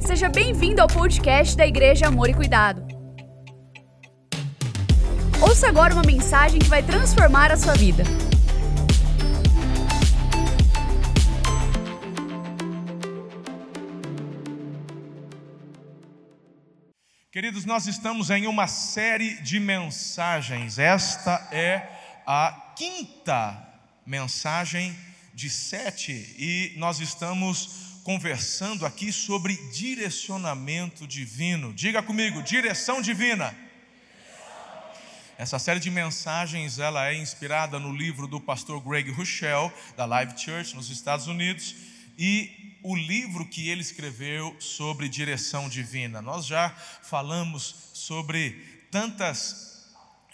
Seja bem-vindo ao podcast da Igreja Amor e Cuidado. Ouça agora uma mensagem que vai transformar a sua vida. Queridos, nós estamos em uma série de mensagens. Esta é a quinta mensagem de sete e nós estamos conversando aqui sobre direcionamento divino. Diga comigo, direção divina. Essa série de mensagens ela é inspirada no livro do pastor Greg Rochelle da Live Church nos Estados Unidos e o livro que ele escreveu sobre direção divina. Nós já falamos sobre tantas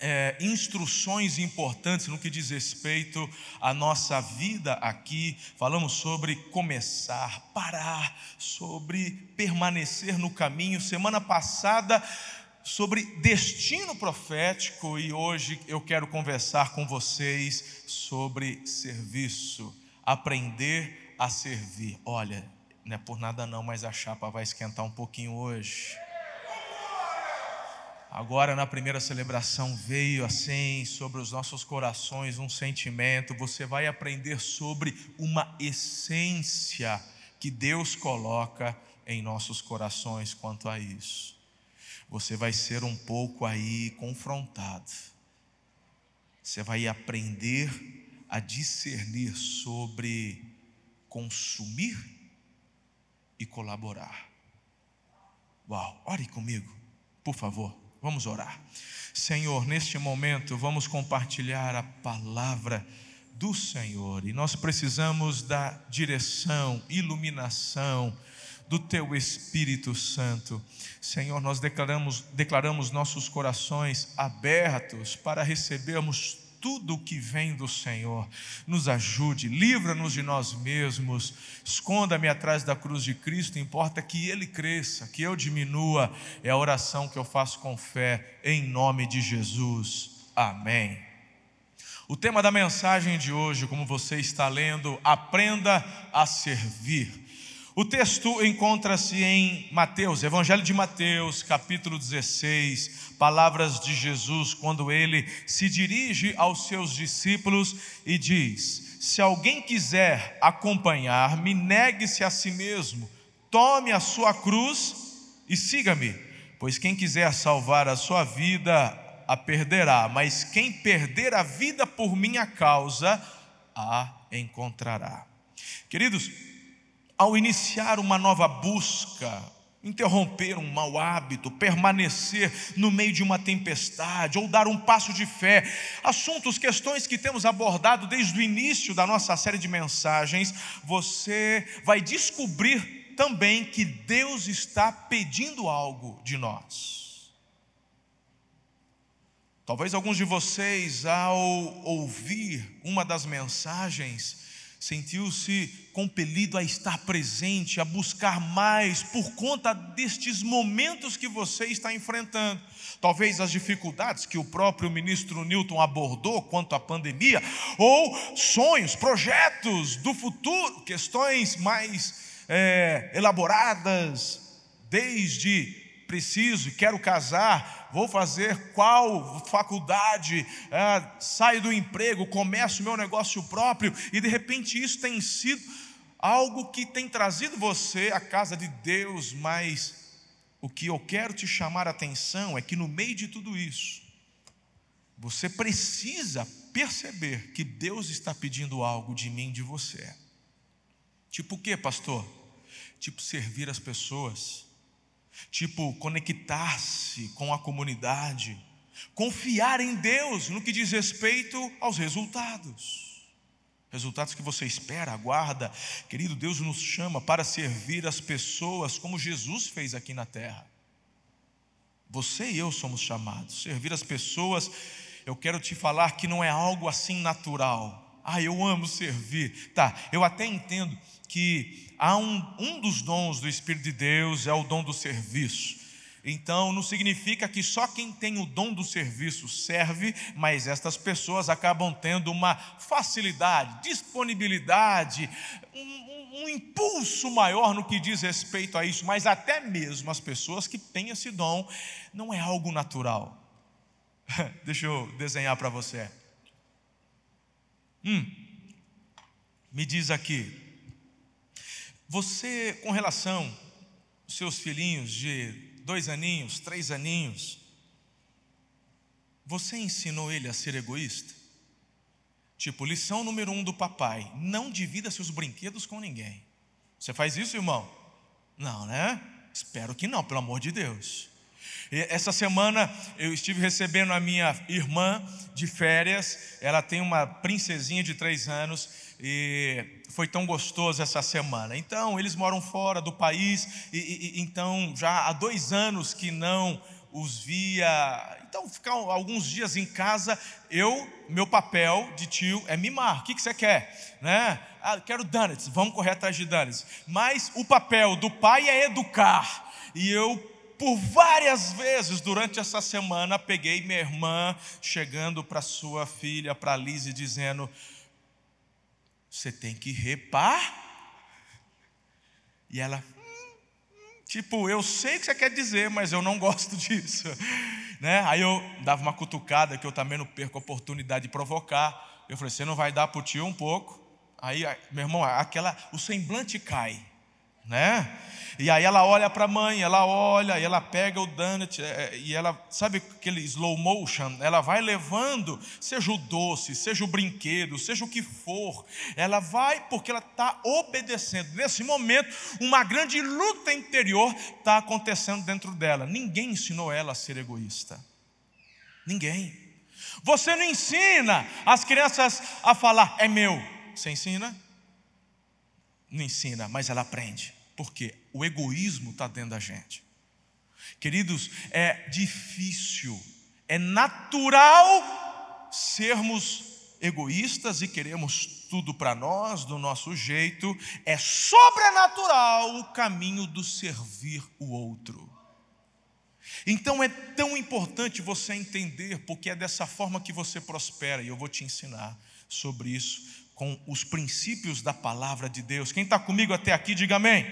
é, instruções importantes no que diz respeito à nossa vida aqui. Falamos sobre começar, parar, sobre permanecer no caminho. Semana passada, sobre destino profético, e hoje eu quero conversar com vocês sobre serviço, aprender a servir. Olha, não é por nada não, mas a chapa vai esquentar um pouquinho hoje. Agora, na primeira celebração, veio assim sobre os nossos corações um sentimento. Você vai aprender sobre uma essência que Deus coloca em nossos corações quanto a isso. Você vai ser um pouco aí confrontado. Você vai aprender a discernir sobre consumir e colaborar. Uau, ore comigo, por favor. Vamos orar. Senhor, neste momento vamos compartilhar a palavra do Senhor e nós precisamos da direção, iluminação do Teu Espírito Santo. Senhor, nós declaramos, declaramos nossos corações abertos para recebermos tudo o que vem do Senhor. Nos ajude, livra-nos de nós mesmos, esconda-me atrás da cruz de Cristo, importa que Ele cresça, que eu diminua, é a oração que eu faço com fé, em nome de Jesus. Amém. O tema da mensagem de hoje, como você está lendo, aprenda a servir. O texto encontra-se em Mateus, Evangelho de Mateus, capítulo 16, palavras de Jesus, quando ele se dirige aos seus discípulos e diz: Se alguém quiser acompanhar-me, negue-se a si mesmo, tome a sua cruz e siga-me, pois quem quiser salvar a sua vida, a perderá, mas quem perder a vida por minha causa, a encontrará. Queridos, ao iniciar uma nova busca, interromper um mau hábito, permanecer no meio de uma tempestade ou dar um passo de fé. Assuntos, questões que temos abordado desde o início da nossa série de mensagens, você vai descobrir também que Deus está pedindo algo de nós. Talvez alguns de vocês, ao ouvir uma das mensagens, sentiu-se compelido a estar presente, a buscar mais por conta destes momentos que você está enfrentando. Talvez as dificuldades que o próprio ministro Newton abordou quanto à pandemia, ou sonhos, projetos do futuro, questões mais é, elaboradas, desde preciso, quero casar, vou fazer qual faculdade, é, saio do emprego, começo o meu negócio próprio, e de repente isso tem sido algo que tem trazido você à casa de Deus, mas o que eu quero te chamar a atenção é que no meio de tudo isso, você precisa perceber que Deus está pedindo algo de mim, de você. Tipo o que, pastor? Tipo servir as pessoas tipo conectar-se com a comunidade, confiar em Deus no que diz respeito aos resultados. Resultados que você espera, aguarda. Querido, Deus nos chama para servir as pessoas como Jesus fez aqui na terra. Você e eu somos chamados. Servir as pessoas, eu quero te falar que não é algo assim natural. Ah, eu amo servir. Tá, eu até entendo que há um, um dos dons do Espírito de Deus é o dom do serviço. Então, não significa que só quem tem o dom do serviço serve, mas estas pessoas acabam tendo uma facilidade, disponibilidade, um, um impulso maior no que diz respeito a isso, mas até mesmo as pessoas que têm esse dom, não é algo natural. Deixa eu desenhar para você. Hum, me diz aqui, você, com relação aos seus filhinhos de dois aninhos, três aninhos, você ensinou ele a ser egoísta? Tipo, lição número um do papai: não divida seus brinquedos com ninguém. Você faz isso, irmão? Não, né? Espero que não, pelo amor de Deus. Essa semana eu estive recebendo a minha irmã de férias. Ela tem uma princesinha de três anos e foi tão gostoso essa semana. Então, eles moram fora do país, e, e, então já há dois anos que não os via. Então, ficar alguns dias em casa, eu, meu papel de tio é mimar. O que, que você quer? Né? Ah, quero donuts, vamos correr atrás de donuts. Mas o papel do pai é educar. E eu por várias vezes durante essa semana peguei minha irmã chegando para sua filha, para Lise, dizendo: você tem que repar. E ela, tipo, eu sei o que você quer dizer, mas eu não gosto disso. Né? Aí eu dava uma cutucada, que eu também não perco a oportunidade de provocar. Eu falei, você não vai dar para o tio um pouco? Aí, meu irmão, aquela, o semblante cai né? E aí ela olha para a mãe, ela olha, e ela pega o donut, é, é, e ela, sabe aquele slow motion? Ela vai levando, seja o doce, seja o brinquedo, seja o que for, ela vai porque ela está obedecendo. Nesse momento, uma grande luta interior está acontecendo dentro dela. Ninguém ensinou ela a ser egoísta. Ninguém. Você não ensina as crianças a falar, é meu. Você ensina? Não ensina, mas ela aprende. Porque o egoísmo está dentro da gente. Queridos, é difícil, é natural sermos egoístas e queremos tudo para nós, do nosso jeito, é sobrenatural o caminho do servir o outro. Então é tão importante você entender, porque é dessa forma que você prospera, e eu vou te ensinar sobre isso com os princípios da palavra de Deus. Quem está comigo até aqui, diga amém.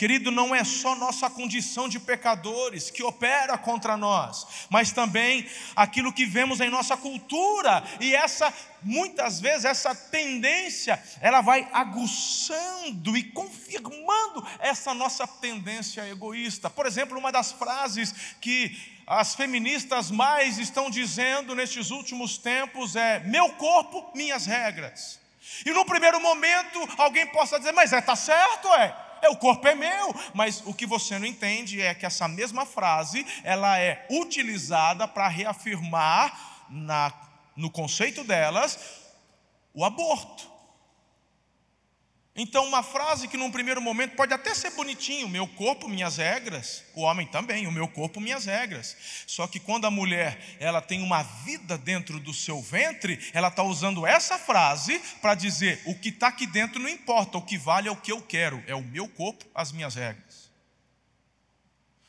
Querido, não é só nossa condição de pecadores que opera contra nós, mas também aquilo que vemos em nossa cultura, e essa, muitas vezes, essa tendência, ela vai aguçando e confirmando essa nossa tendência egoísta. Por exemplo, uma das frases que as feministas mais estão dizendo nestes últimos tempos é: meu corpo, minhas regras. E no primeiro momento, alguém possa dizer, mas é, tá certo, é é, o corpo é meu. Mas o que você não entende é que essa mesma frase, ela é utilizada para reafirmar na, no conceito delas o aborto. Então, uma frase que num primeiro momento pode até ser bonitinho, meu corpo, minhas regras, o homem também, o meu corpo, minhas regras. Só que quando a mulher ela tem uma vida dentro do seu ventre, ela está usando essa frase para dizer: o que está aqui dentro não importa, o que vale é o que eu quero, é o meu corpo, as minhas regras.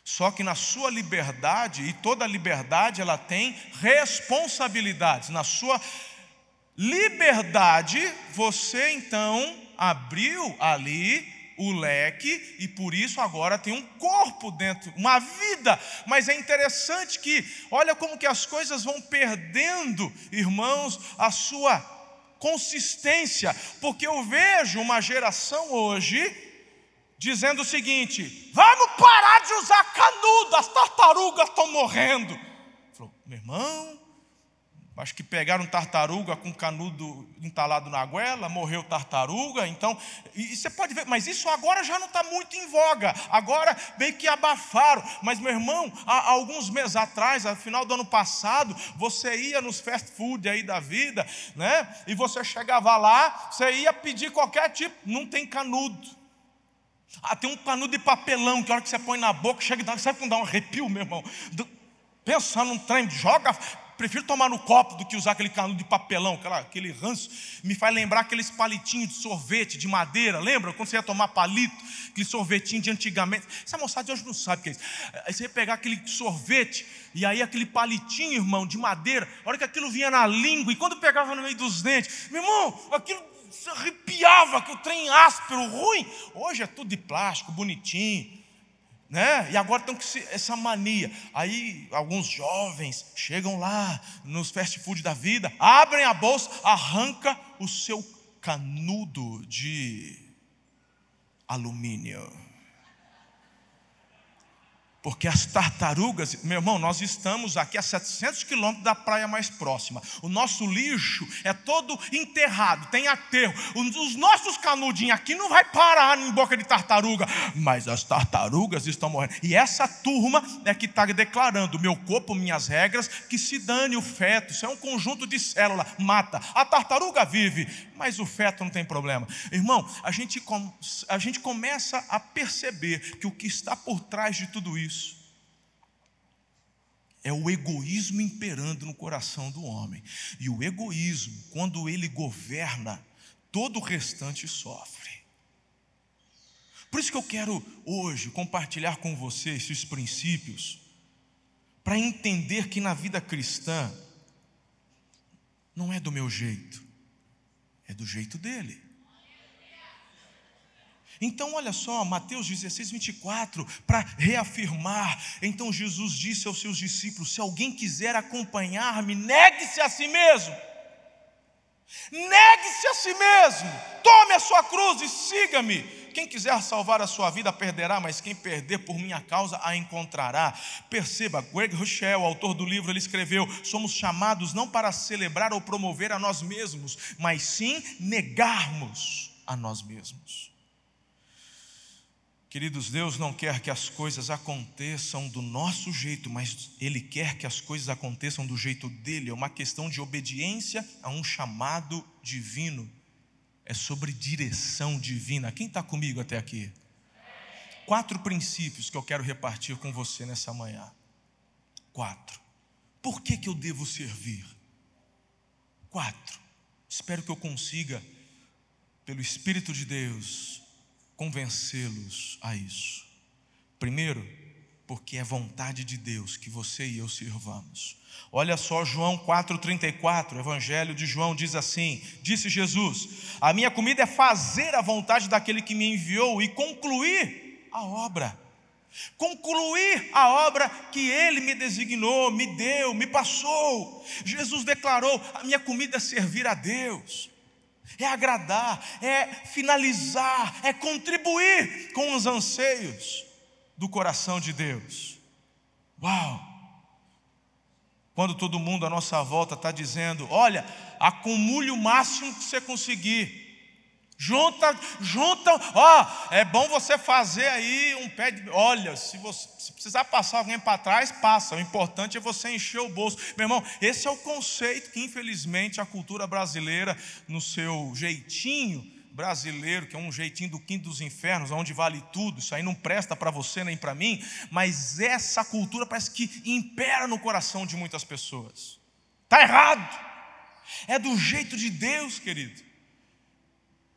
Só que na sua liberdade, e toda liberdade ela tem responsabilidades, na sua liberdade, você então abriu ali o leque e por isso agora tem um corpo dentro, uma vida. Mas é interessante que, olha como que as coisas vão perdendo, irmãos, a sua consistência, porque eu vejo uma geração hoje dizendo o seguinte: vamos parar de usar canudo, as tartarugas estão morrendo. Falou, meu irmão, Acho que pegaram tartaruga com canudo entalado na goela, morreu tartaruga. Então, e, e você pode ver, mas isso agora já não está muito em voga. Agora meio que abafaram. Mas, meu irmão, há, há alguns meses atrás, no final do ano passado, você ia nos fast food aí da vida, né? E você chegava lá, você ia pedir qualquer tipo, não tem canudo. Ah, tem um canudo de papelão que a hora que você põe na boca, chega e dá, sabe quando dá um arrepio, meu irmão? Pensa num trem, joga prefiro tomar no copo do que usar aquele canudo de papelão, aquela, aquele ranço. Me faz lembrar aqueles palitinhos de sorvete de madeira. Lembra quando você ia tomar palito? Aquele sorvetinho de antigamente. Essa moçada de hoje não sabe o que é isso. Aí você ia pegar aquele sorvete e aí aquele palitinho, irmão, de madeira. A hora que aquilo vinha na língua e quando pegava no meio dos dentes, meu irmão, aquilo se arrepiava que o trem áspero, ruim. Hoje é tudo de plástico, bonitinho. Né? E agora que ser essa mania. Aí alguns jovens chegam lá nos fast food da vida, abrem a bolsa, arranca o seu canudo de alumínio. Porque as tartarugas, meu irmão, nós estamos aqui a 700 quilômetros da praia mais próxima. O nosso lixo é todo enterrado, tem aterro. Os nossos canudinhos aqui não vai parar em boca de tartaruga, mas as tartarugas estão morrendo. E essa turma é que está declarando: meu corpo, minhas regras, que se dane o feto. Isso é um conjunto de células, mata. A tartaruga vive, mas o feto não tem problema. Irmão, a gente, a gente começa a perceber que o que está por trás de tudo isso é o egoísmo imperando no coração do homem. E o egoísmo, quando ele governa, todo o restante sofre. Por isso que eu quero hoje compartilhar com você esses princípios, para entender que na vida cristã, não é do meu jeito, é do jeito dele. Então, olha só, Mateus 16, 24, para reafirmar. Então, Jesus disse aos seus discípulos: Se alguém quiser acompanhar-me, negue-se a si mesmo. Negue-se a si mesmo. Tome a sua cruz e siga-me. Quem quiser salvar a sua vida perderá, mas quem perder por minha causa a encontrará. Perceba, Greg Rochelle, autor do livro, ele escreveu: somos chamados não para celebrar ou promover a nós mesmos, mas sim negarmos a nós mesmos. Queridos, Deus não quer que as coisas aconteçam do nosso jeito, mas Ele quer que as coisas aconteçam do jeito dele. É uma questão de obediência a um chamado divino. É sobre direção divina. Quem está comigo até aqui? Quatro princípios que eu quero repartir com você nessa manhã. Quatro. Por que, que eu devo servir? Quatro. Espero que eu consiga, pelo Espírito de Deus, convencê-los a isso. Primeiro, porque é vontade de Deus que você e eu sirvamos. Olha só João 4:34, Evangelho de João diz assim: Disse Jesus: A minha comida é fazer a vontade daquele que me enviou e concluir a obra. Concluir a obra que ele me designou, me deu, me passou. Jesus declarou: A minha comida é servir a Deus é agradar, é finalizar, é contribuir com os anseios do coração de Deus. Uau! Quando todo mundo à nossa volta está dizendo: olha, acumule o máximo que você conseguir. Junta, junta, ó, é bom você fazer aí um pé de. Olha, se você se precisar passar alguém para trás, passa. O importante é você encher o bolso. Meu irmão, esse é o conceito que, infelizmente, a cultura brasileira, no seu jeitinho brasileiro, que é um jeitinho do quinto dos infernos, onde vale tudo, isso aí não presta para você nem para mim, mas essa cultura parece que impera no coração de muitas pessoas. Está errado. É do jeito de Deus, querido.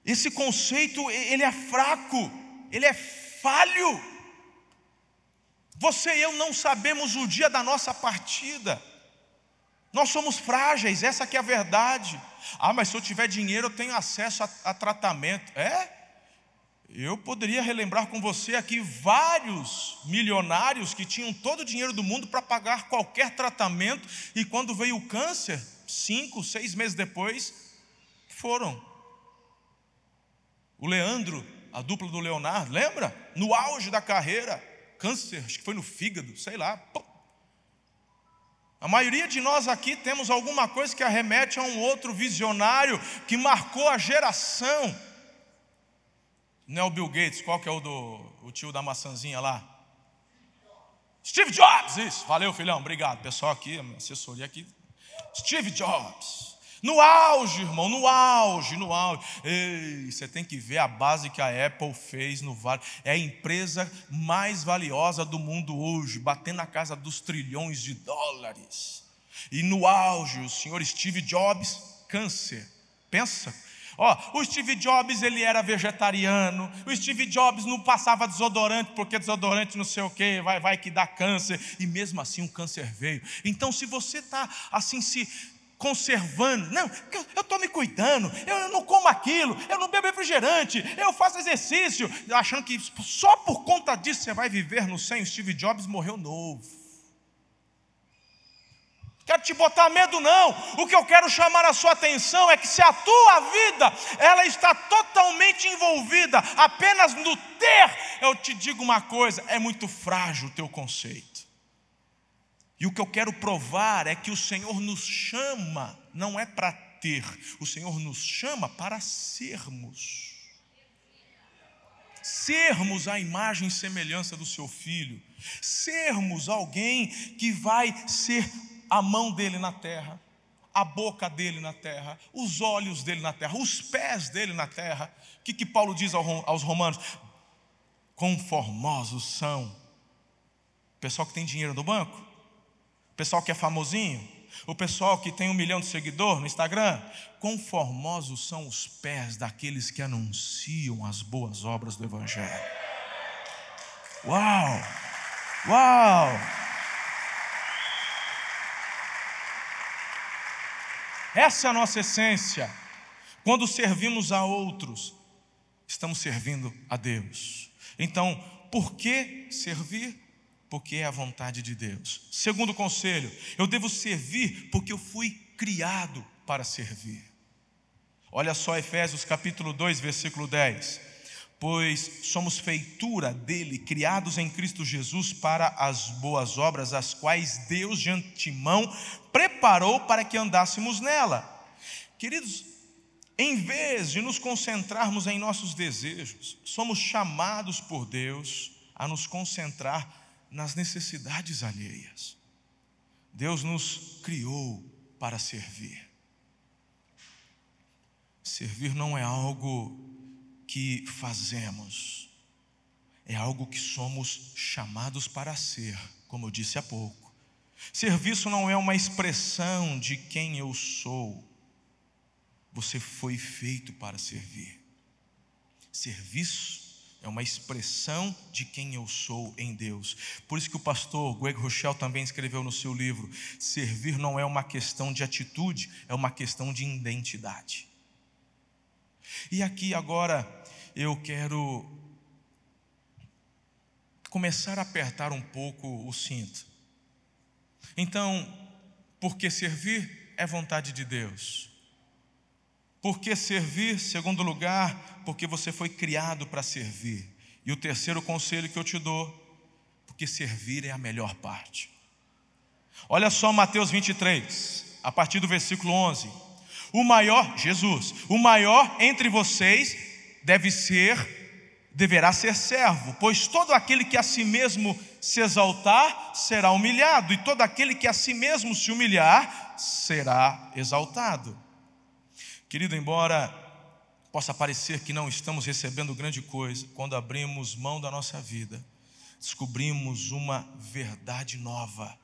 Esse conceito, ele é fraco, ele é falho. Você e eu não sabemos o dia da nossa partida. Nós somos frágeis, essa que é a verdade. Ah, mas se eu tiver dinheiro, eu tenho acesso a, a tratamento. É? Eu poderia relembrar com você aqui vários milionários que tinham todo o dinheiro do mundo para pagar qualquer tratamento, e quando veio o câncer, cinco, seis meses depois, foram o Leandro, a dupla do Leonardo, lembra? No auge da carreira, câncer, acho que foi no fígado, sei lá. A maioria de nós aqui temos alguma coisa que arremete a um outro visionário que marcou a geração. Não é o Bill Gates, qual que é o do o tio da maçãzinha lá? Steve Jobs, isso. Valeu, filhão, obrigado. Pessoal aqui, assessoria aqui. Steve Jobs. No auge, irmão, no auge, no auge. Ei, você tem que ver a base que a Apple fez no Vale. É a empresa mais valiosa do mundo hoje, batendo na casa dos trilhões de dólares. E no auge, o senhor Steve Jobs, câncer. Pensa, Ó, o Steve Jobs ele era vegetariano. O Steve Jobs não passava desodorante porque desodorante não sei o que vai vai que dá câncer e mesmo assim o câncer veio. Então se você está assim se conservando. Não, eu estou me cuidando, eu não como aquilo, eu não bebo refrigerante, eu faço exercício, achando que só por conta disso você vai viver no 100. Steve Jobs morreu novo. Quero te botar medo, não. O que eu quero chamar a sua atenção é que se a tua vida ela está totalmente envolvida apenas no ter, eu te digo uma coisa: é muito frágil o teu conceito. E o que eu quero provar é que o Senhor nos chama, não é para ter, o Senhor nos chama para sermos. Sermos a imagem e semelhança do seu filho, sermos alguém que vai ser a mão dele na terra, a boca dele na terra, os olhos dele na terra, os pés dele na terra. O que, que Paulo diz aos romanos? Quão formosos são. O pessoal que tem dinheiro no banco, o pessoal que é famosinho, o pessoal que tem um milhão de seguidores no Instagram, quão formosos são os pés daqueles que anunciam as boas obras do Evangelho. Uau! Uau! Essa é a nossa essência. Quando servimos a outros, estamos servindo a Deus. Então, por que servir? Porque é a vontade de Deus. Segundo conselho, eu devo servir porque eu fui criado para servir. Olha só Efésios capítulo 2, versículo 10 pois somos feitura dele, criados em Cristo Jesus para as boas obras, as quais Deus de antemão preparou para que andássemos nela. Queridos, em vez de nos concentrarmos em nossos desejos, somos chamados por Deus a nos concentrar nas necessidades alheias. Deus nos criou para servir. Servir não é algo que fazemos, é algo que somos chamados para ser, como eu disse há pouco. Serviço não é uma expressão de quem eu sou, você foi feito para servir. Serviço é uma expressão de quem eu sou em Deus. Por isso que o pastor Greg Rochelle também escreveu no seu livro: servir não é uma questão de atitude, é uma questão de identidade. E aqui agora eu quero começar a apertar um pouco o cinto. Então, porque servir é vontade de Deus. Porque servir, segundo lugar, porque você foi criado para servir. E o terceiro conselho que eu te dou, porque servir é a melhor parte. Olha só Mateus 23, a partir do versículo 11. O maior, Jesus, o maior entre vocês deve ser, deverá ser servo, pois todo aquele que a si mesmo se exaltar será humilhado, e todo aquele que a si mesmo se humilhar será exaltado. Querido, embora possa parecer que não estamos recebendo grande coisa, quando abrimos mão da nossa vida, descobrimos uma verdade nova.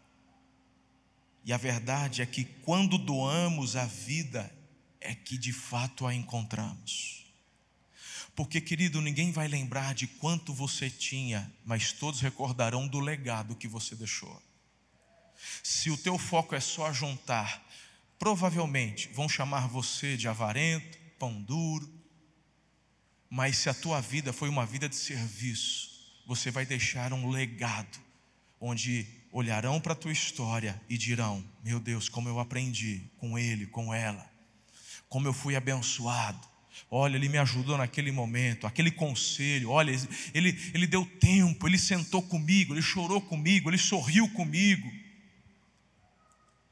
E a verdade é que quando doamos a vida, é que de fato a encontramos. Porque, querido, ninguém vai lembrar de quanto você tinha, mas todos recordarão do legado que você deixou. Se o teu foco é só juntar, provavelmente vão chamar você de avarento, pão duro, mas se a tua vida foi uma vida de serviço, você vai deixar um legado, onde olharão para a tua história e dirão: Meu Deus, como eu aprendi com ele, com ela, como eu fui abençoado, Olha, ele me ajudou naquele momento, aquele conselho. Olha, ele, ele deu tempo, ele sentou comigo, ele chorou comigo, ele sorriu comigo.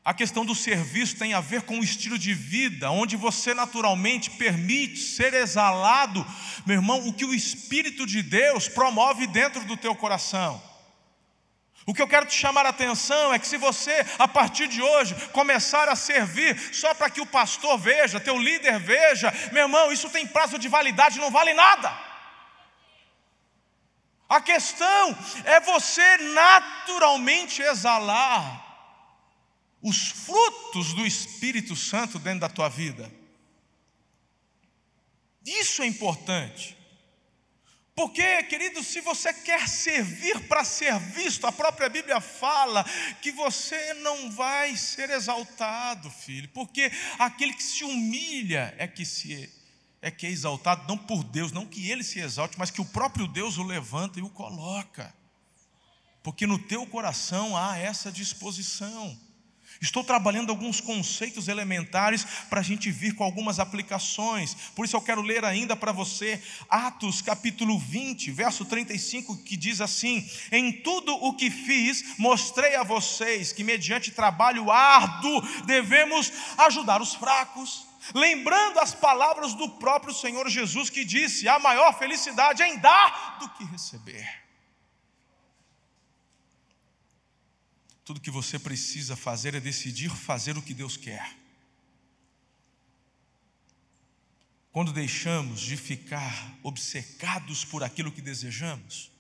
A questão do serviço tem a ver com o estilo de vida, onde você naturalmente permite ser exalado, meu irmão, o que o Espírito de Deus promove dentro do teu coração. O que eu quero te chamar a atenção é que se você, a partir de hoje, começar a servir só para que o pastor veja, teu líder veja, meu irmão, isso tem prazo de validade, não vale nada. A questão é você naturalmente exalar os frutos do Espírito Santo dentro da tua vida. Isso é importante. Porque, querido, se você quer servir para ser visto, a própria Bíblia fala que você não vai ser exaltado, filho, porque aquele que se humilha é que se é que é exaltado não por Deus, não que ele se exalte, mas que o próprio Deus o levanta e o coloca. Porque no teu coração há essa disposição. Estou trabalhando alguns conceitos elementares para a gente vir com algumas aplicações. Por isso eu quero ler ainda para você Atos capítulo 20, verso 35, que diz assim: Em tudo o que fiz, mostrei a vocês que, mediante trabalho árduo, devemos ajudar os fracos. Lembrando as palavras do próprio Senhor Jesus, que disse: A maior felicidade é em dar do que receber. Tudo que você precisa fazer é decidir fazer o que Deus quer. Quando deixamos de ficar obcecados por aquilo que desejamos,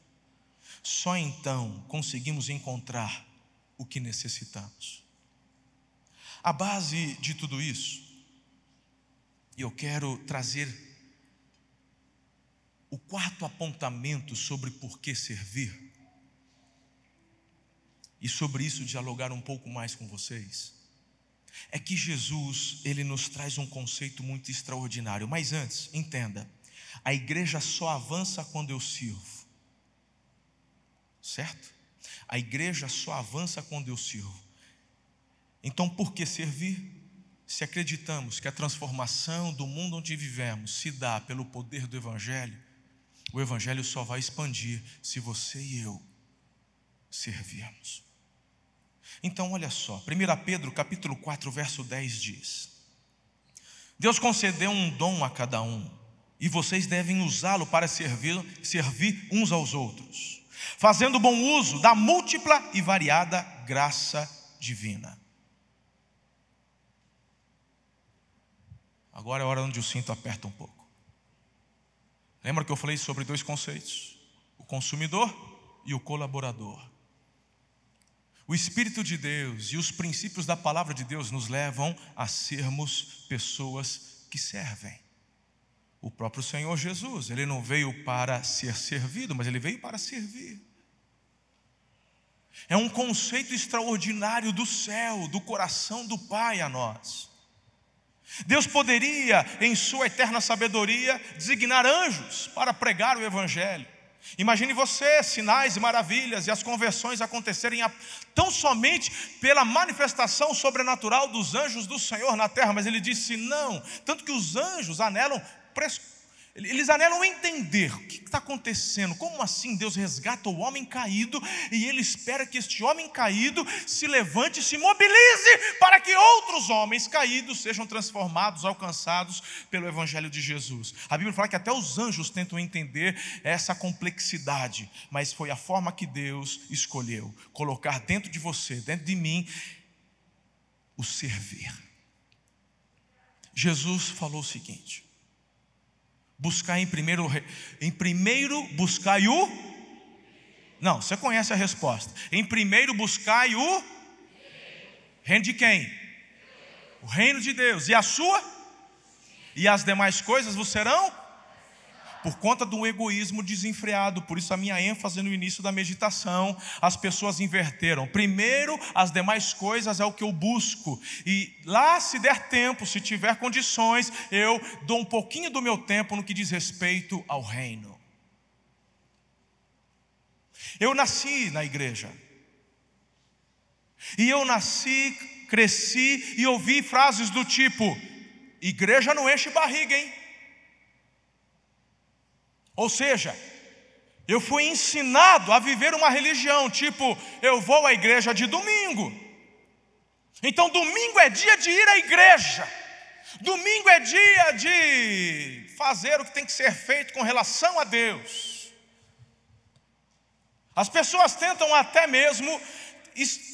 só então conseguimos encontrar o que necessitamos. A base de tudo isso, e eu quero trazer o quarto apontamento sobre por que servir e sobre isso dialogar um pouco mais com vocês, é que Jesus, ele nos traz um conceito muito extraordinário. Mas antes, entenda, a igreja só avança quando eu sirvo. Certo? A igreja só avança quando eu sirvo. Então, por que servir? Se acreditamos que a transformação do mundo onde vivemos se dá pelo poder do Evangelho, o Evangelho só vai expandir se você e eu servirmos. Então, olha só, 1 Pedro capítulo 4, verso 10 diz: Deus concedeu um dom a cada um, e vocês devem usá-lo para servir, servir uns aos outros, fazendo bom uso da múltipla e variada graça divina. Agora é a hora onde o cinto aperta um pouco. Lembra que eu falei sobre dois conceitos: o consumidor e o colaborador. O Espírito de Deus e os princípios da palavra de Deus nos levam a sermos pessoas que servem. O próprio Senhor Jesus, ele não veio para ser servido, mas ele veio para servir. É um conceito extraordinário do céu, do coração do Pai a nós. Deus poderia, em sua eterna sabedoria, designar anjos para pregar o Evangelho. Imagine você, sinais e maravilhas e as conversões acontecerem tão somente pela manifestação sobrenatural dos anjos do Senhor na terra, mas ele disse não, tanto que os anjos anelam eles anelam entender o que está acontecendo, como assim Deus resgata o homem caído e ele espera que este homem caído se levante se mobilize para que outros homens caídos sejam transformados, alcançados pelo Evangelho de Jesus. A Bíblia fala que até os anjos tentam entender essa complexidade, mas foi a forma que Deus escolheu colocar dentro de você, dentro de mim, o servir. Jesus falou o seguinte: Buscar em primeiro, em primeiro buscai o. Não, você conhece a resposta. Em primeiro buscai o. Reino de quem? O reino de Deus. E a sua? E as demais coisas vos serão por conta do egoísmo desenfreado. Por isso, a minha ênfase no início da meditação, as pessoas inverteram. Primeiro, as demais coisas é o que eu busco, e lá, se der tempo, se tiver condições, eu dou um pouquinho do meu tempo no que diz respeito ao reino. Eu nasci na igreja, e eu nasci, cresci e ouvi frases do tipo: igreja não enche barriga, hein? Ou seja, eu fui ensinado a viver uma religião, tipo, eu vou à igreja de domingo. Então, domingo é dia de ir à igreja. Domingo é dia de fazer o que tem que ser feito com relação a Deus. As pessoas tentam até mesmo,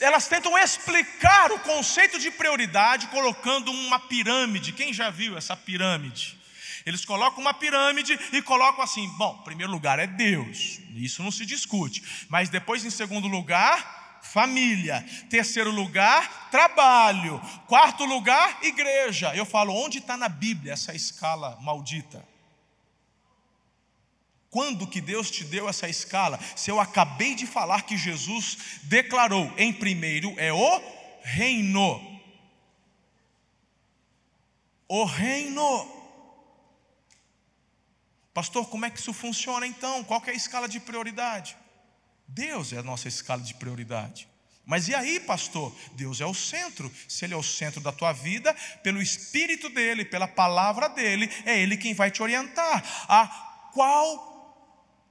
elas tentam explicar o conceito de prioridade colocando uma pirâmide. Quem já viu essa pirâmide? Eles colocam uma pirâmide e colocam assim: bom, primeiro lugar é Deus, isso não se discute. Mas depois, em segundo lugar, família. Terceiro lugar, trabalho. Quarto lugar, igreja. Eu falo, onde está na Bíblia essa escala maldita? Quando que Deus te deu essa escala? Se eu acabei de falar que Jesus declarou, em primeiro é o reino. O reino. Pastor, como é que isso funciona então? Qual é a escala de prioridade? Deus é a nossa escala de prioridade. Mas e aí, pastor? Deus é o centro. Se Ele é o centro da tua vida, pelo Espírito dele, pela palavra dele, é Ele quem vai te orientar. A qual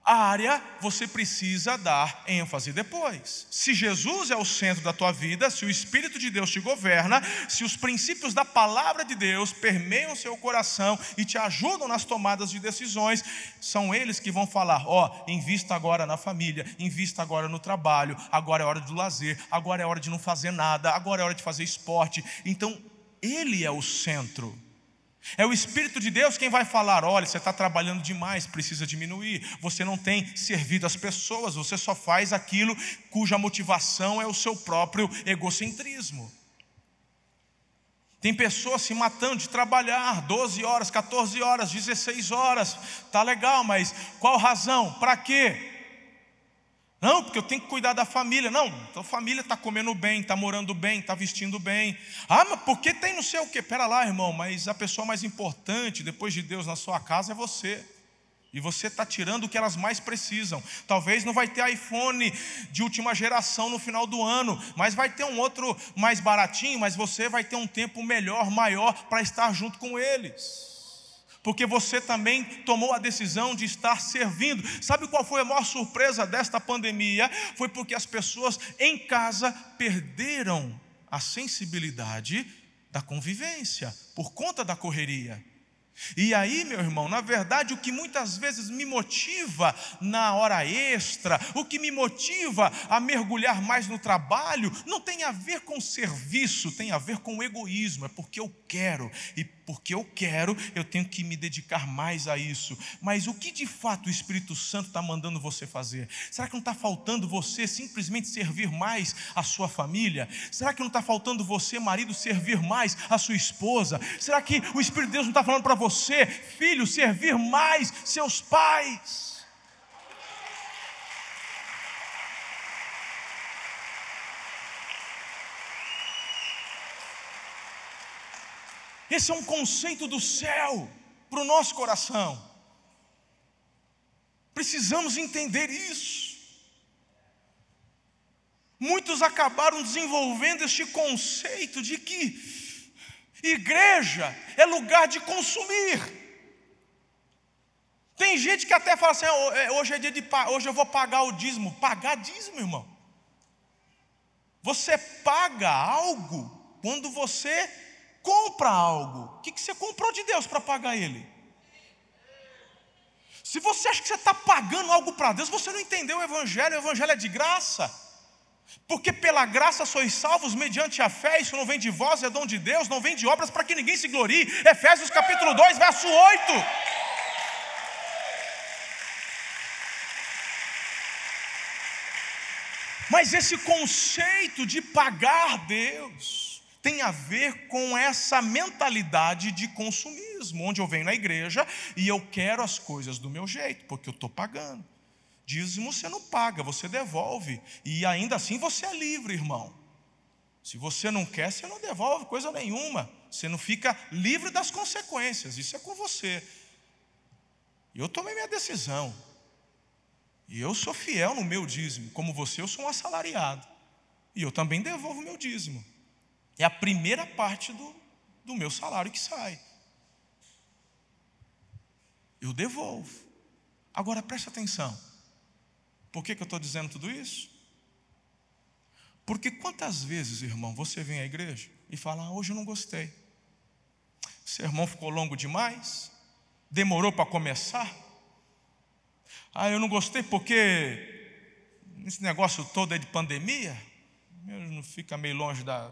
área você precisa dar ênfase depois. Se Jesus é o centro da tua vida, se o Espírito de Deus te governa, se os princípios da palavra de Deus permeiam seu coração e te ajudam nas tomadas de decisões, são eles que vão falar: ó, oh, invista agora na família, invista agora no trabalho, agora é hora do lazer, agora é hora de não fazer nada, agora é hora de fazer esporte. Então, ele é o centro. É o Espírito de Deus quem vai falar: olha, você está trabalhando demais, precisa diminuir. Você não tem servido as pessoas, você só faz aquilo cuja motivação é o seu próprio egocentrismo. Tem pessoas se matando de trabalhar 12 horas, 14 horas, 16 horas. Tá legal, mas qual razão? Para quê? Não, porque eu tenho que cuidar da família. Não, então a família está comendo bem, está morando bem, está vestindo bem. Ah, mas porque tem não sei o quê? Pera lá, irmão, mas a pessoa mais importante depois de Deus na sua casa é você. E você está tirando o que elas mais precisam. Talvez não vai ter iPhone de última geração no final do ano, mas vai ter um outro mais baratinho, mas você vai ter um tempo melhor, maior para estar junto com eles porque você também tomou a decisão de estar servindo. Sabe qual foi a maior surpresa desta pandemia? Foi porque as pessoas em casa perderam a sensibilidade da convivência por conta da correria. E aí, meu irmão, na verdade, o que muitas vezes me motiva na hora extra, o que me motiva a mergulhar mais no trabalho, não tem a ver com serviço, tem a ver com egoísmo, é porque eu quero, e porque eu quero, eu tenho que me dedicar mais a isso. Mas o que de fato o Espírito Santo está mandando você fazer? Será que não está faltando você simplesmente servir mais a sua família? Será que não está faltando você, marido, servir mais a sua esposa? Será que o Espírito de Deus não está falando para você, filho, servir mais seus pais? Esse é um conceito do céu para o nosso coração. Precisamos entender isso. Muitos acabaram desenvolvendo este conceito de que igreja é lugar de consumir. Tem gente que até fala assim: ah, é, hoje é dia de hoje eu vou pagar o dízimo. Pagar dízimo, irmão. Você paga algo quando você compra algo. O que você comprou de Deus para pagar ele? Se você acha que você está pagando algo para Deus, você não entendeu o Evangelho, o Evangelho é de graça. Porque pela graça sois salvos mediante a fé, isso não vem de vós, é dom de Deus, não vem de obras para que ninguém se glorie. Efésios capítulo 2, verso 8. Mas esse conceito de pagar Deus, tem a ver com essa mentalidade de consumismo, onde eu venho na igreja e eu quero as coisas do meu jeito, porque eu estou pagando. Dízimo você não paga, você devolve, e ainda assim você é livre, irmão. Se você não quer, você não devolve coisa nenhuma, você não fica livre das consequências, isso é com você. Eu tomei minha decisão, e eu sou fiel no meu dízimo, como você, eu sou um assalariado, e eu também devolvo meu dízimo. É a primeira parte do, do meu salário que sai. Eu devolvo. Agora preste atenção. Por que, que eu estou dizendo tudo isso? Porque quantas vezes, irmão, você vem à igreja e fala: ah, hoje eu não gostei. O sermão ficou longo demais, demorou para começar. Ah, eu não gostei porque esse negócio todo é de pandemia, não fica meio longe da,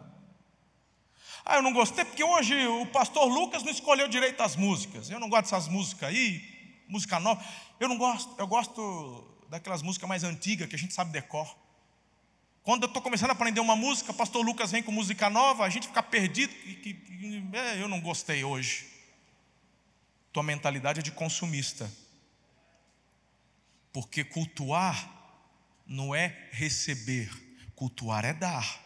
ah, eu não gostei porque hoje o pastor Lucas não escolheu direito as músicas. Eu não gosto dessas músicas aí, música nova. Eu não gosto, eu gosto daquelas músicas mais antigas que a gente sabe decor. Quando eu estou começando a aprender uma música, pastor Lucas vem com música nova, a gente fica perdido. E, que, é, eu não gostei hoje. Tua mentalidade é de consumista. Porque cultuar não é receber, cultuar é dar.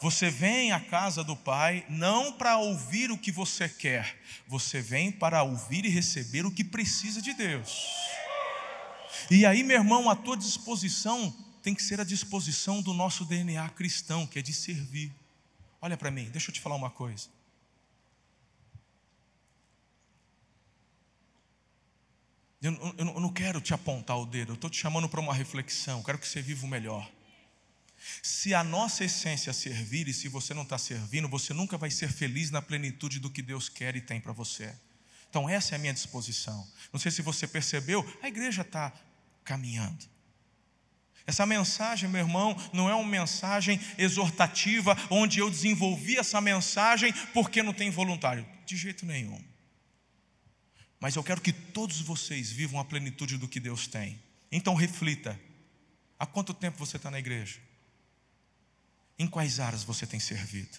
Você vem à casa do Pai não para ouvir o que você quer, você vem para ouvir e receber o que precisa de Deus. E aí, meu irmão, a tua disposição tem que ser a disposição do nosso DNA cristão, que é de servir. Olha para mim, deixa eu te falar uma coisa. Eu, eu, eu não quero te apontar o dedo, eu estou te chamando para uma reflexão, quero que você viva o melhor. Se a nossa essência servir, e se você não está servindo, você nunca vai ser feliz na plenitude do que Deus quer e tem para você. Então, essa é a minha disposição. Não sei se você percebeu, a igreja está caminhando. Essa mensagem, meu irmão, não é uma mensagem exortativa, onde eu desenvolvi essa mensagem porque não tem voluntário. De jeito nenhum. Mas eu quero que todos vocês vivam a plenitude do que Deus tem. Então reflita: há quanto tempo você está na igreja? Em quais áreas você tem servido?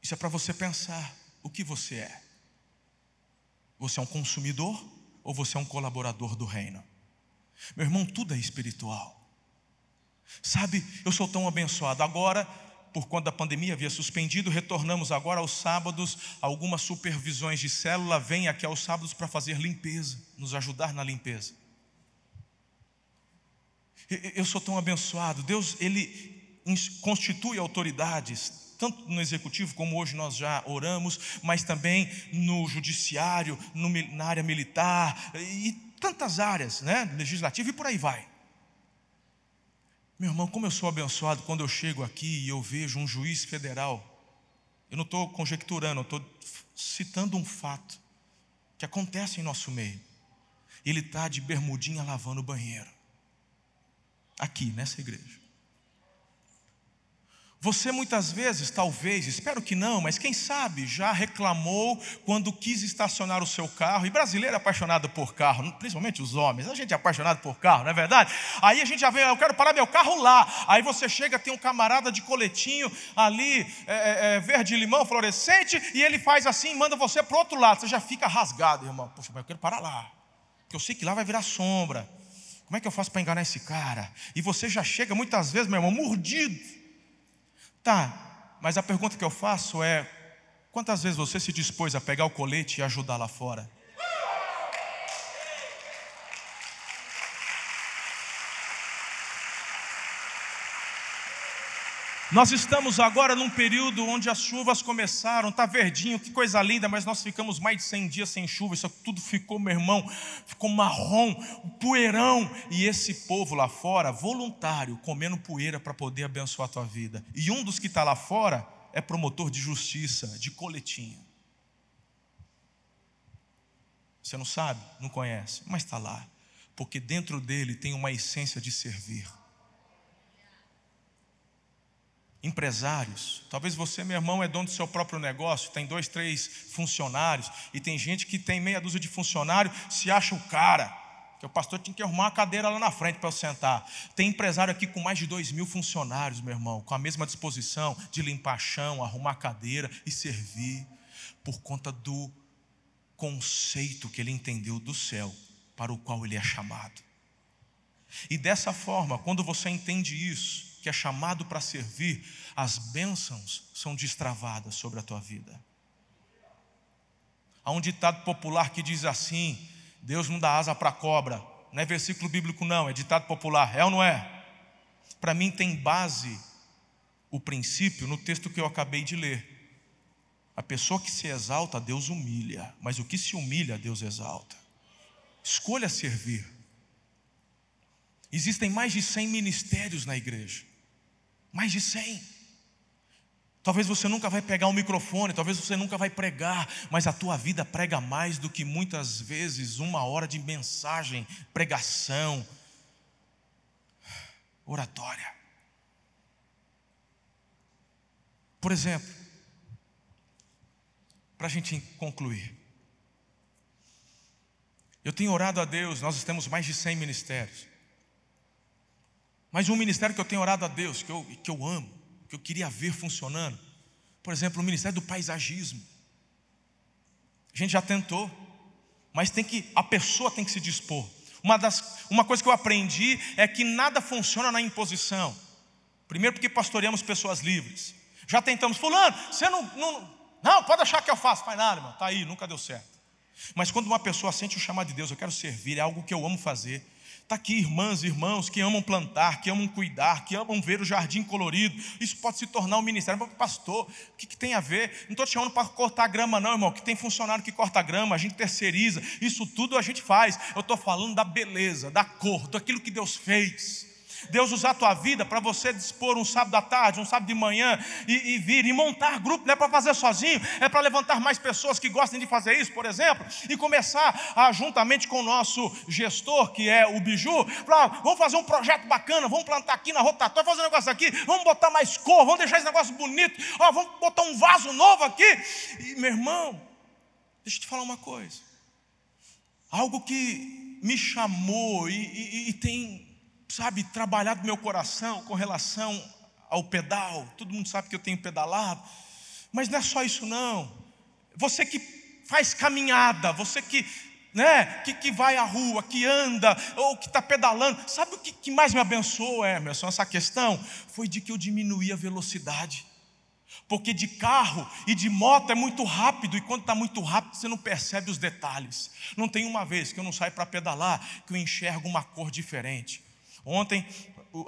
Isso é para você pensar o que você é. Você é um consumidor ou você é um colaborador do reino? Meu irmão, tudo é espiritual. Sabe, eu sou tão abençoado. Agora, por conta da pandemia, havia suspendido, retornamos agora aos sábados, algumas supervisões de célula, vem aqui aos sábados para fazer limpeza, nos ajudar na limpeza. Eu sou tão abençoado. Deus, Ele constitui autoridades, tanto no executivo, como hoje nós já oramos, mas também no judiciário, no, na área militar e tantas áreas, né? Legislativo e por aí vai. Meu irmão, como eu sou abençoado quando eu chego aqui e eu vejo um juiz federal. Eu não estou conjecturando, eu estou citando um fato que acontece em nosso meio. Ele está de bermudinha lavando o banheiro aqui nessa igreja. Você muitas vezes, talvez, espero que não, mas quem sabe já reclamou quando quis estacionar o seu carro. E brasileiro é apaixonado por carro, principalmente os homens. A gente é apaixonado por carro, não é verdade? Aí a gente já vem, eu quero parar meu carro lá. Aí você chega, tem um camarada de coletinho ali, é, é, é verde limão, fluorescente, e ele faz assim, manda você para o outro lado. Você já fica rasgado, irmão. Poxa, mas eu quero parar lá, porque eu sei que lá vai virar sombra. Como é que eu faço para enganar esse cara? E você já chega muitas vezes, meu irmão, mordido. Tá, mas a pergunta que eu faço é: quantas vezes você se dispôs a pegar o colete e ajudar lá fora? Nós estamos agora num período onde as chuvas começaram, está verdinho, que coisa linda, mas nós ficamos mais de 100 dias sem chuva, isso tudo ficou, meu irmão, ficou marrom, poeirão, e esse povo lá fora, voluntário, comendo poeira para poder abençoar a tua vida. E um dos que está lá fora é promotor de justiça, de coletinho. Você não sabe, não conhece, mas está lá, porque dentro dele tem uma essência de servir empresários. Talvez você, meu irmão, é dono do seu próprio negócio, tem dois, três funcionários, e tem gente que tem meia dúzia de funcionário, se acha o cara, que o pastor tinha que arrumar uma cadeira lá na frente para eu sentar. Tem empresário aqui com mais de dois mil funcionários, meu irmão, com a mesma disposição de limpar chão, arrumar cadeira e servir, por conta do conceito que ele entendeu do céu para o qual ele é chamado. E dessa forma, quando você entende isso, que é chamado para servir, as bênçãos são destravadas sobre a tua vida. Há um ditado popular que diz assim: Deus não dá asa para cobra. Não é versículo bíblico, não, é ditado popular. É ou não é? Para mim tem base o princípio no texto que eu acabei de ler. A pessoa que se exalta, Deus humilha, mas o que se humilha, Deus exalta. Escolha servir. Existem mais de 100 ministérios na igreja. Mais de 100. Talvez você nunca vai pegar um microfone, talvez você nunca vai pregar, mas a tua vida prega mais do que muitas vezes uma hora de mensagem, pregação, oratória. Por exemplo, para a gente concluir, eu tenho orado a Deus, nós temos mais de 100 ministérios. Mas um ministério que eu tenho orado a Deus, que eu, que eu amo, que eu queria ver funcionando, por exemplo, o ministério do paisagismo. A gente já tentou, Mas tem que a pessoa tem que se dispor. Uma, das, uma coisa que eu aprendi é que nada funciona na imposição. Primeiro porque pastoreamos pessoas livres. Já tentamos, fulano, você não, não, não pode achar que eu faço. Faz nada, irmão, está aí, nunca deu certo. Mas quando uma pessoa sente o chamado de Deus, eu quero servir, é algo que eu amo fazer. Está aqui irmãs e irmãos que amam plantar, que amam cuidar, que amam ver o jardim colorido. Isso pode se tornar um ministério. Mas, pastor, o que, que tem a ver? Não estou te chamando para cortar grama, não, irmão. Que tem funcionário que corta grama, a gente terceiriza. Isso tudo a gente faz. Eu estou falando da beleza, da cor, daquilo que Deus fez. Deus usar a tua vida para você dispor um sábado à tarde, um sábado de manhã e, e vir e montar grupo, não é para fazer sozinho, é para levantar mais pessoas que gostem de fazer isso, por exemplo, e começar a, juntamente com o nosso gestor, que é o Biju, falar, vamos fazer um projeto bacana, vamos plantar aqui na rotatória, fazer um negócio aqui, vamos botar mais cor, vamos deixar esse negócio bonito, ó, vamos botar um vaso novo aqui. E, meu irmão, deixa eu te falar uma coisa. Algo que me chamou e, e, e tem sabe, trabalhado meu coração com relação ao pedal. Todo mundo sabe que eu tenho pedalado. Mas não é só isso, não. Você que faz caminhada, você que, né, que, que vai à rua, que anda, ou que está pedalando. Sabe o que, que mais me abençoou, Emerson, essa questão? Foi de que eu diminuí a velocidade. Porque de carro e de moto é muito rápido, e quando está muito rápido você não percebe os detalhes. Não tem uma vez que eu não saio para pedalar que eu enxergo uma cor diferente. Ontem,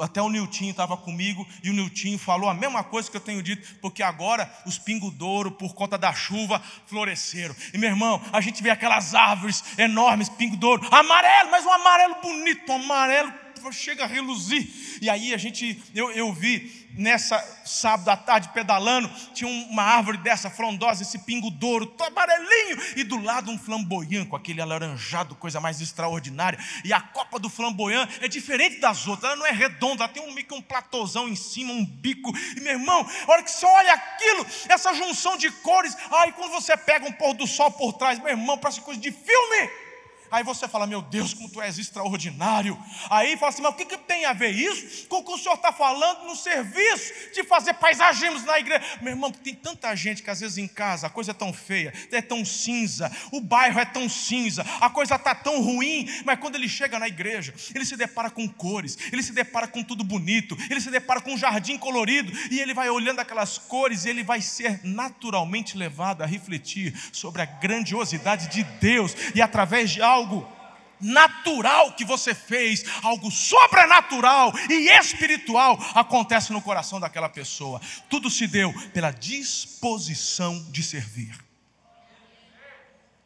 até o Niltinho estava comigo e o Niltinho falou a mesma coisa que eu tenho dito, porque agora os pingo-douro, por conta da chuva, floresceram. E meu irmão, a gente vê aquelas árvores enormes, pingo-douro, amarelo, mas um amarelo bonito, um amarelo chega a reluzir. E aí a gente, eu, eu vi nessa sábado à tarde pedalando, tinha uma árvore dessa frondosa, esse pingo douro, amarelinho, e do lado um flamboyant com aquele alaranjado, coisa mais extraordinária. E a copa do flamboyant é diferente das outras, ela não é redonda, ela tem um, meio que um platôzão em cima, um bico. E meu irmão, a hora que você olha aquilo, essa junção de cores, ai, quando você pega um pôr do sol por trás, meu irmão, parece coisa de filme. Aí você fala, meu Deus, como tu és extraordinário. Aí fala assim, mas o que, que tem a ver isso com o que o senhor está falando no serviço de fazer paisagismos na igreja? Meu irmão, tem tanta gente que às vezes em casa a coisa é tão feia, é tão cinza, o bairro é tão cinza, a coisa está tão ruim, mas quando ele chega na igreja, ele se depara com cores, ele se depara com tudo bonito, ele se depara com um jardim colorido, e ele vai olhando aquelas cores e ele vai ser naturalmente levado a refletir sobre a grandiosidade de Deus e através de algo algo natural que você fez, algo sobrenatural e espiritual acontece no coração daquela pessoa. Tudo se deu pela disposição de servir.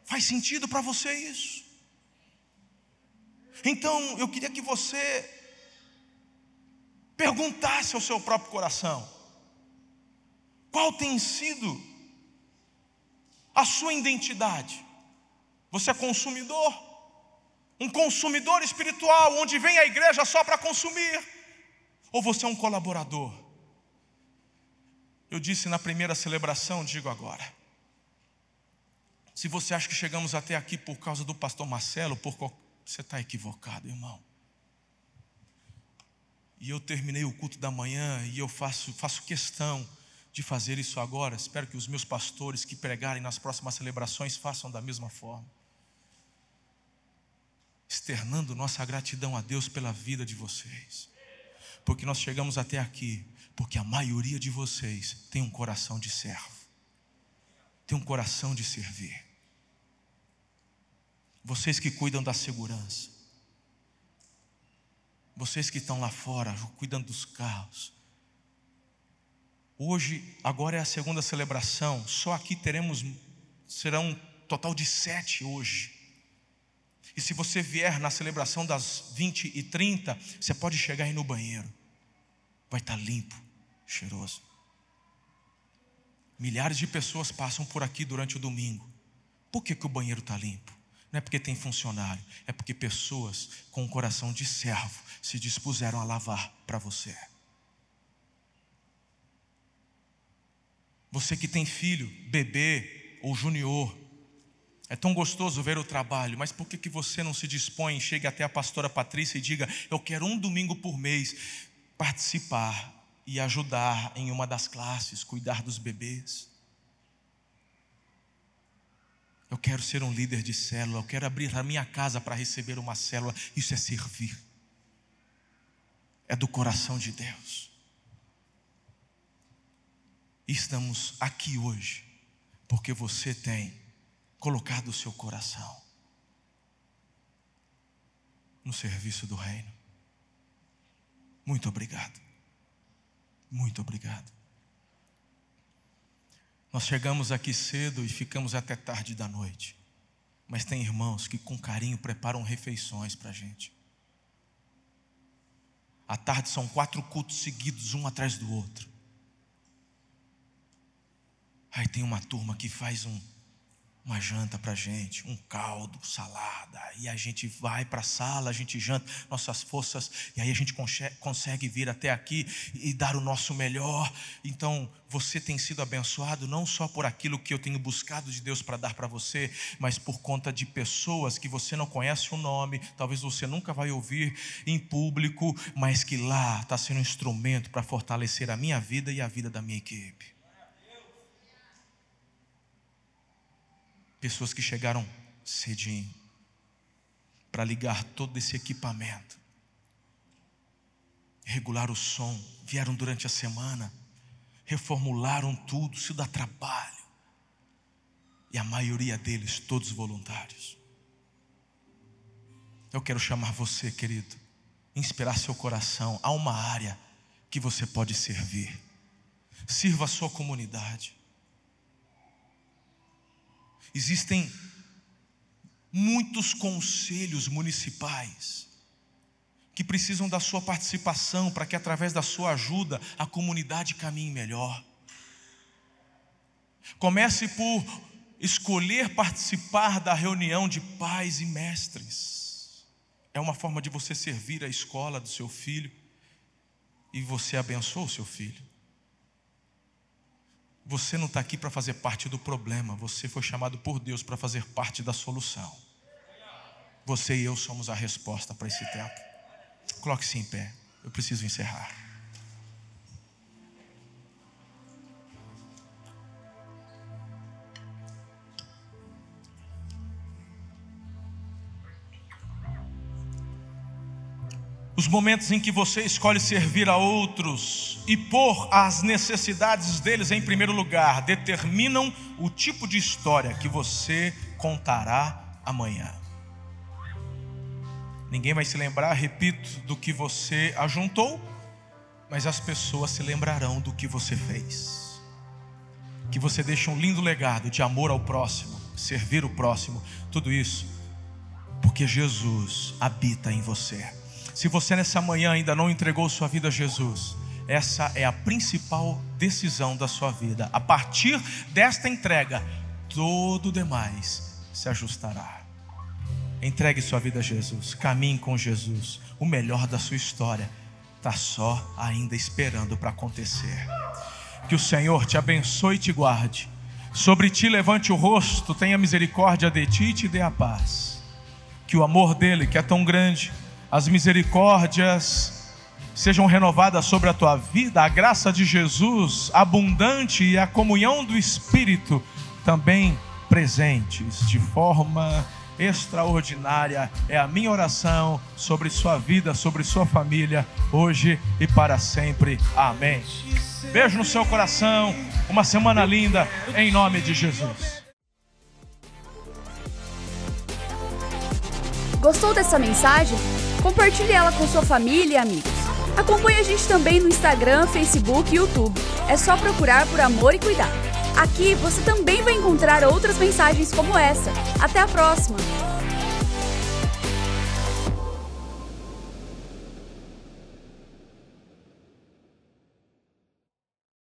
Faz sentido para você isso? Então, eu queria que você perguntasse ao seu próprio coração: qual tem sido a sua identidade? Você é consumidor? Um consumidor espiritual, onde vem a igreja só para consumir? Ou você é um colaborador? Eu disse na primeira celebração, digo agora. Se você acha que chegamos até aqui por causa do pastor Marcelo, por você está equivocado, irmão. E eu terminei o culto da manhã e eu faço, faço questão de fazer isso agora. Espero que os meus pastores que pregarem nas próximas celebrações façam da mesma forma externando nossa gratidão a Deus pela vida de vocês. Porque nós chegamos até aqui, porque a maioria de vocês tem um coração de servo, tem um coração de servir. Vocês que cuidam da segurança, vocês que estão lá fora, cuidando dos carros. Hoje, agora é a segunda celebração, só aqui teremos, serão um total de sete hoje. E se você vier na celebração das 20 e 30, você pode chegar aí no banheiro. Vai estar limpo, cheiroso. Milhares de pessoas passam por aqui durante o domingo. Por que, que o banheiro está limpo? Não é porque tem funcionário, é porque pessoas com o coração de servo se dispuseram a lavar para você. Você que tem filho, bebê ou junior, é tão gostoso ver o trabalho, mas por que, que você não se dispõe, chegue até a pastora Patrícia e diga: Eu quero um domingo por mês participar e ajudar em uma das classes, cuidar dos bebês? Eu quero ser um líder de célula, eu quero abrir a minha casa para receber uma célula. Isso é servir. É do coração de Deus. E estamos aqui hoje porque você tem colocado o seu coração no serviço do reino. Muito obrigado. Muito obrigado. Nós chegamos aqui cedo e ficamos até tarde da noite. Mas tem irmãos que com carinho preparam refeições para a gente. À tarde são quatro cultos seguidos, um atrás do outro. Aí tem uma turma que faz um uma janta para gente, um caldo, salada, e a gente vai para a sala, a gente janta nossas forças, e aí a gente consegue vir até aqui e dar o nosso melhor. Então, você tem sido abençoado não só por aquilo que eu tenho buscado de Deus para dar para você, mas por conta de pessoas que você não conhece o nome, talvez você nunca vai ouvir em público, mas que lá está sendo um instrumento para fortalecer a minha vida e a vida da minha equipe. Pessoas que chegaram cedinho para ligar todo esse equipamento, regular o som, vieram durante a semana, reformularam tudo, isso dá trabalho. E a maioria deles, todos voluntários. Eu quero chamar você, querido, inspirar seu coração. Há uma área que você pode servir. Sirva a sua comunidade. Existem muitos conselhos municipais que precisam da sua participação para que, através da sua ajuda, a comunidade caminhe melhor. Comece por escolher participar da reunião de pais e mestres. É uma forma de você servir a escola do seu filho e você abençoa o seu filho. Você não está aqui para fazer parte do problema, você foi chamado por Deus para fazer parte da solução. Você e eu somos a resposta para esse tempo. Coloque-se em pé, eu preciso encerrar. Os momentos em que você escolhe servir a outros e pôr as necessidades deles em primeiro lugar determinam o tipo de história que você contará amanhã. Ninguém vai se lembrar, repito, do que você ajuntou, mas as pessoas se lembrarão do que você fez. Que você deixe um lindo legado de amor ao próximo, servir o próximo, tudo isso, porque Jesus habita em você. Se você nessa manhã ainda não entregou sua vida a Jesus, essa é a principal decisão da sua vida. A partir desta entrega, todo o demais se ajustará. Entregue sua vida a Jesus, caminhe com Jesus. O melhor da sua história está só ainda esperando para acontecer. Que o Senhor te abençoe e te guarde. Sobre ti levante o rosto, tenha misericórdia de ti e te dê a paz. Que o amor dele, que é tão grande, as misericórdias sejam renovadas sobre a tua vida, a graça de Jesus abundante e a comunhão do Espírito também presentes de forma extraordinária. É a minha oração sobre sua vida, sobre sua família, hoje e para sempre. Amém. Beijo no seu coração, uma semana linda, em nome de Jesus. Gostou dessa mensagem? Compartilhe ela com sua família e amigos. Acompanhe a gente também no Instagram, Facebook e YouTube. É só procurar por Amor e Cuidar. Aqui você também vai encontrar outras mensagens como essa. Até a próxima!